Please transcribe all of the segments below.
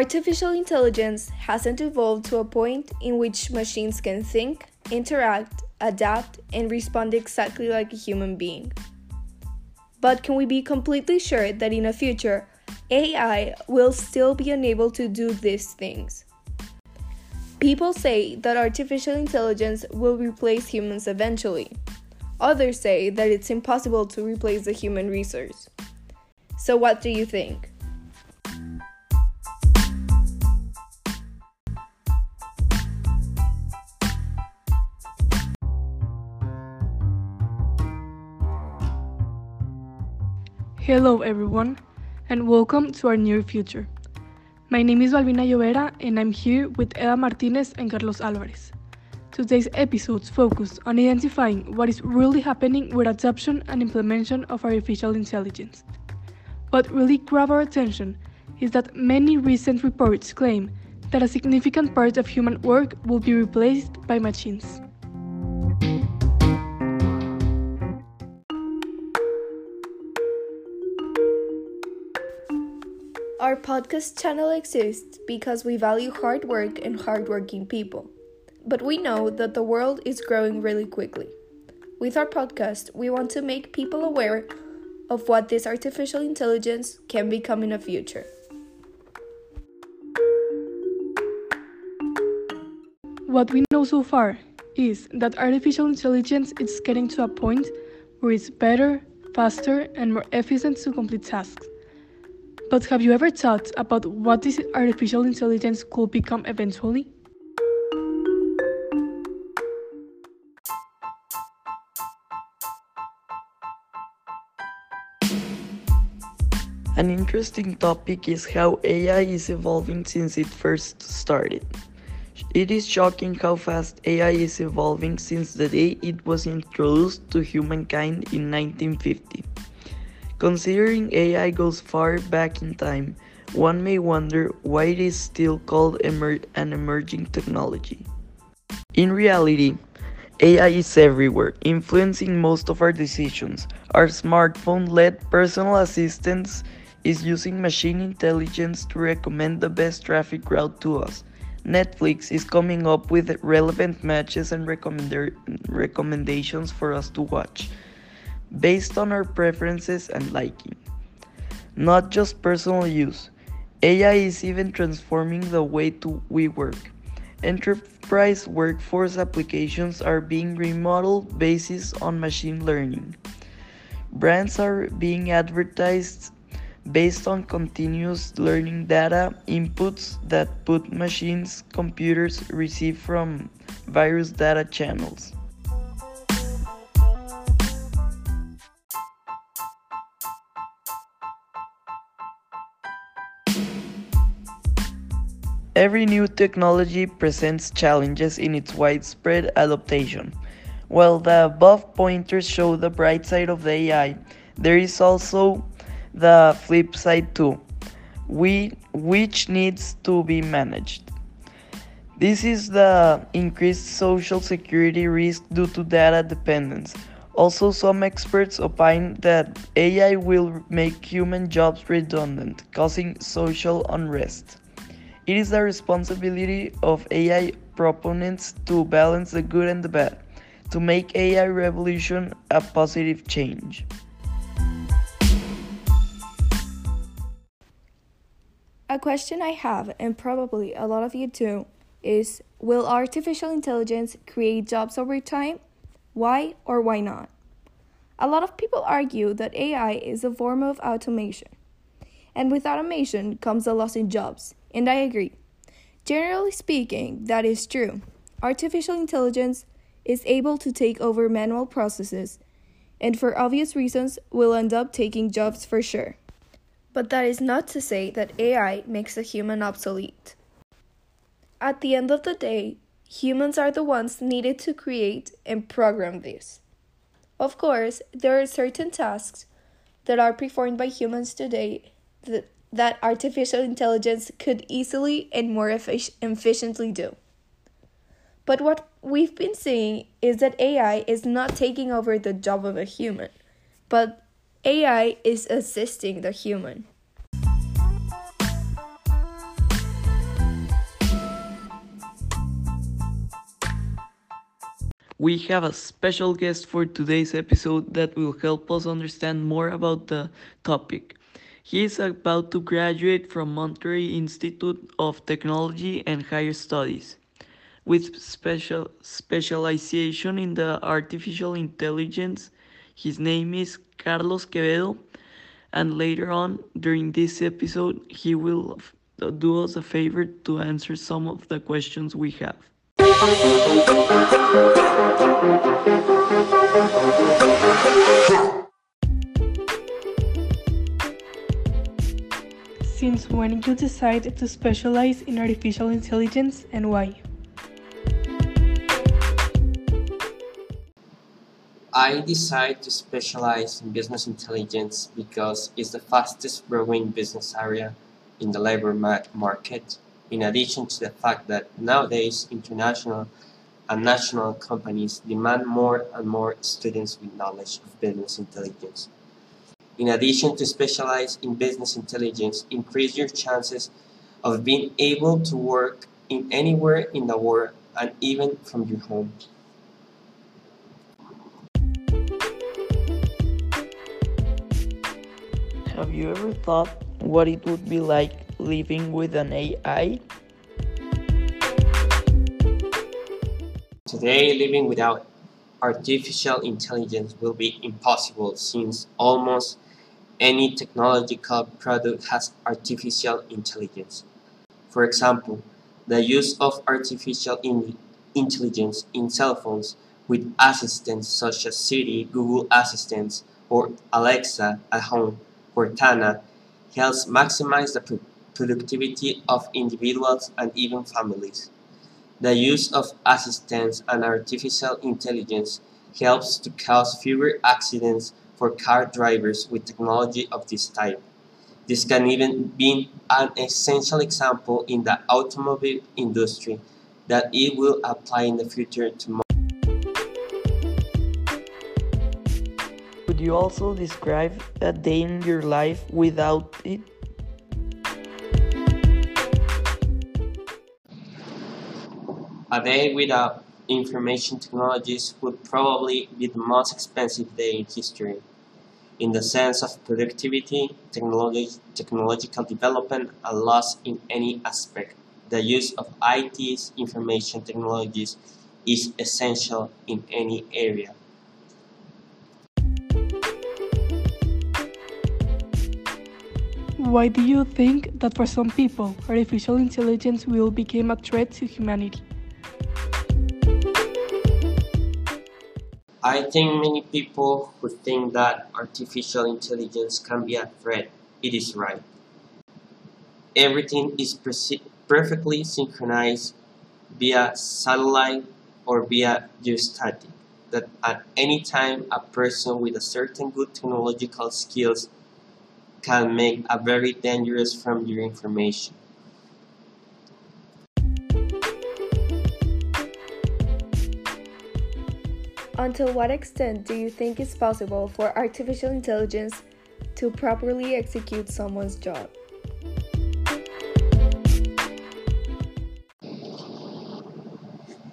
Artificial intelligence hasn't evolved to a point in which machines can think, interact, adapt, and respond exactly like a human being. But can we be completely sure that in the future, AI will still be unable to do these things? People say that artificial intelligence will replace humans eventually. Others say that it's impossible to replace the human resource. So, what do you think? Hello, everyone, and welcome to our near future. My name is Balbina Llovera, and I'm here with Eda Martinez and Carlos Alvarez. Today's episodes focus on identifying what is really happening with adoption and implementation of artificial intelligence. What really grabbed our attention is that many recent reports claim that a significant part of human work will be replaced by machines. Podcast channel exists because we value hard work and hardworking people. But we know that the world is growing really quickly. With our podcast, we want to make people aware of what this artificial intelligence can become in the future. What we know so far is that artificial intelligence is getting to a point where it's better, faster, and more efficient to complete tasks. But have you ever thought about what this artificial intelligence could become eventually? An interesting topic is how AI is evolving since it first started. It is shocking how fast AI is evolving since the day it was introduced to humankind in 1950. Considering AI goes far back in time, one may wonder why it is still called emer an emerging technology. In reality, AI is everywhere, influencing most of our decisions. Our smartphone led personal assistants is using machine intelligence to recommend the best traffic route to us. Netflix is coming up with relevant matches and recommendations for us to watch based on our preferences and liking. Not just personal use, AI is even transforming the way to we work. Enterprise workforce applications are being remodeled based on machine learning. Brands are being advertised based on continuous learning data inputs that put machines computers receive from various data channels. Every new technology presents challenges in its widespread adoption. While the above pointers show the bright side of the AI, there is also the flip side too, we, which needs to be managed. This is the increased social security risk due to data dependence. Also, some experts opine that AI will make human jobs redundant, causing social unrest. It is the responsibility of AI proponents to balance the good and the bad, to make AI revolution a positive change. A question I have, and probably a lot of you too, is Will artificial intelligence create jobs over time? Why or why not? A lot of people argue that AI is a form of automation. And with automation comes a loss in jobs, and I agree. Generally speaking, that is true. Artificial intelligence is able to take over manual processes, and for obvious reasons, will end up taking jobs for sure. But that is not to say that AI makes a human obsolete. At the end of the day, humans are the ones needed to create and program this. Of course, there are certain tasks that are performed by humans today that that artificial intelligence could easily and more effic- efficiently do. But what we've been seeing is that AI is not taking over the job of a human, but AI is assisting the human. We have a special guest for today's episode that will help us understand more about the topic. He is about to graduate from Monterrey Institute of Technology and Higher Studies with special specialization in the artificial intelligence. His name is Carlos Quevedo and later on during this episode he will do us a favor to answer some of the questions we have. When you decide to specialize in artificial intelligence and why? I decided to specialize in business intelligence because it's the fastest growing business area in the labor market, in addition to the fact that nowadays international and national companies demand more and more students with knowledge of business intelligence. In addition to specialize in business intelligence, increase your chances of being able to work in anywhere in the world and even from your home. Have you ever thought what it would be like living with an AI? Today, living without artificial intelligence will be impossible since almost any technological product has artificial intelligence. For example, the use of artificial in intelligence in cell phones with assistants such as Siri, Google Assistants, or Alexa at home Cortana helps maximize the productivity of individuals and even families. The use of assistants and artificial intelligence helps to cause fewer accidents for car drivers with technology of this type. This can even be an essential example in the automobile industry that it will apply in the future to Could you also describe a day in your life without it? A day without information technologies would probably be the most expensive day in history. In the sense of productivity, technology, technological development, and loss in any aspect, the use of IT's information technologies is essential in any area. Why do you think that for some people, artificial intelligence will become a threat to humanity? I think many people who think that artificial intelligence can be a threat, it is right. Everything is perfectly synchronized via satellite or via geostatic, that at any time a person with a certain good technological skills can make a very dangerous from your information. Until what extent do you think it's possible for artificial intelligence to properly execute someone's job?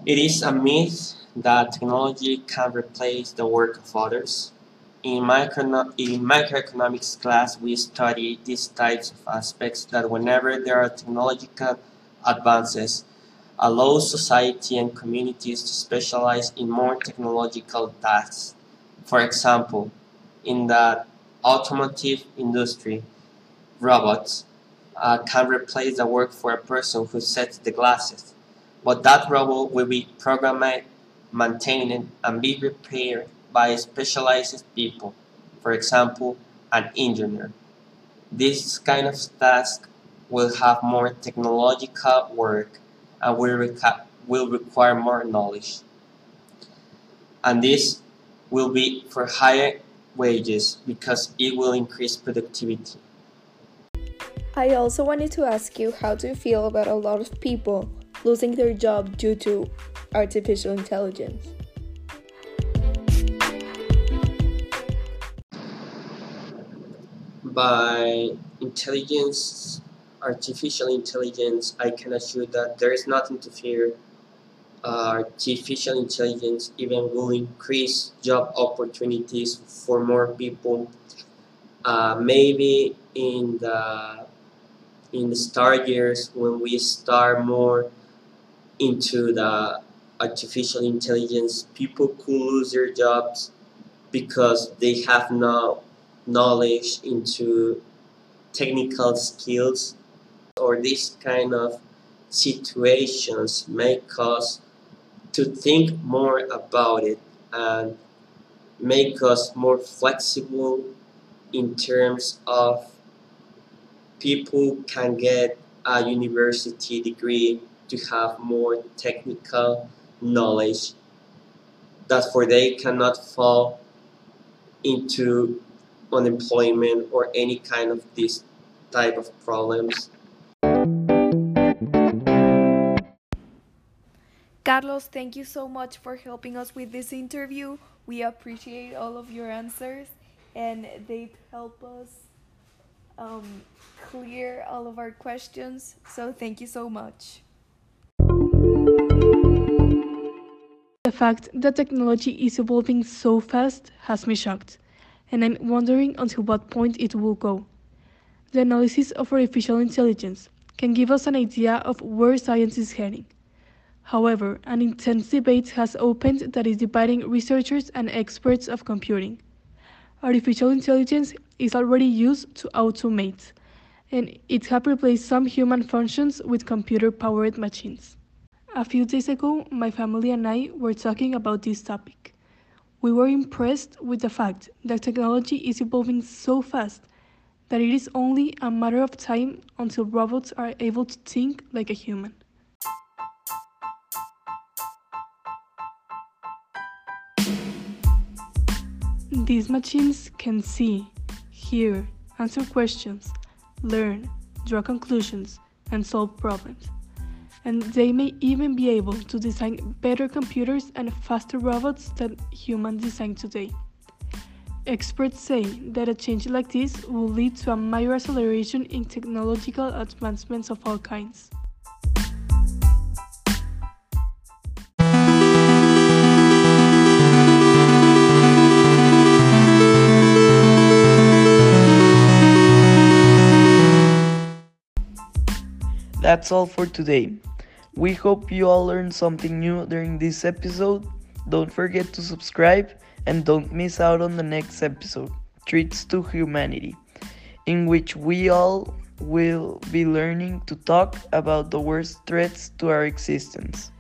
It is a myth that technology can replace the work of others. In, micro, in microeconomics class, we study these types of aspects that whenever there are technological advances, allow society and communities to specialize in more technological tasks. For example, in the automotive industry, robots uh, can replace the work for a person who sets the glasses, but that robot will be programmed, maintained, and be repaired by specialized people, for example, an engineer. This kind of task will have more technological work and will, reca- will require more knowledge. And this will be for higher wages because it will increase productivity. I also wanted to ask you how do you feel about a lot of people losing their job due to artificial intelligence? by intelligence, artificial intelligence, I can assure that there is nothing to fear uh, artificial intelligence even will increase job opportunities for more people. Uh, maybe in the in the start years when we start more into the artificial intelligence, people could lose their jobs because they have no knowledge into technical skills or this kind of situations make us to think more about it and make us more flexible in terms of people can get a university degree to have more technical knowledge that for they cannot fall into unemployment or any kind of this type of problems. Carlos, thank you so much for helping us with this interview. We appreciate all of your answers and they help us um, clear all of our questions. So thank you so much. The fact that technology is evolving so fast has me shocked, and I'm wondering until what point it will go. The analysis of artificial intelligence can give us an idea of where science is heading. However, an intense debate has opened that is dividing researchers and experts of computing. Artificial intelligence is already used to automate, and it has replaced some human functions with computer-powered machines. A few days ago, my family and I were talking about this topic. We were impressed with the fact that technology is evolving so fast that it is only a matter of time until robots are able to think like a human. These machines can see, hear, answer questions, learn, draw conclusions, and solve problems. And they may even be able to design better computers and faster robots than humans design today. Experts say that a change like this will lead to a major acceleration in technological advancements of all kinds. That's all for today. We hope you all learned something new during this episode. Don't forget to subscribe and don't miss out on the next episode, Treats to Humanity, in which we all will be learning to talk about the worst threats to our existence.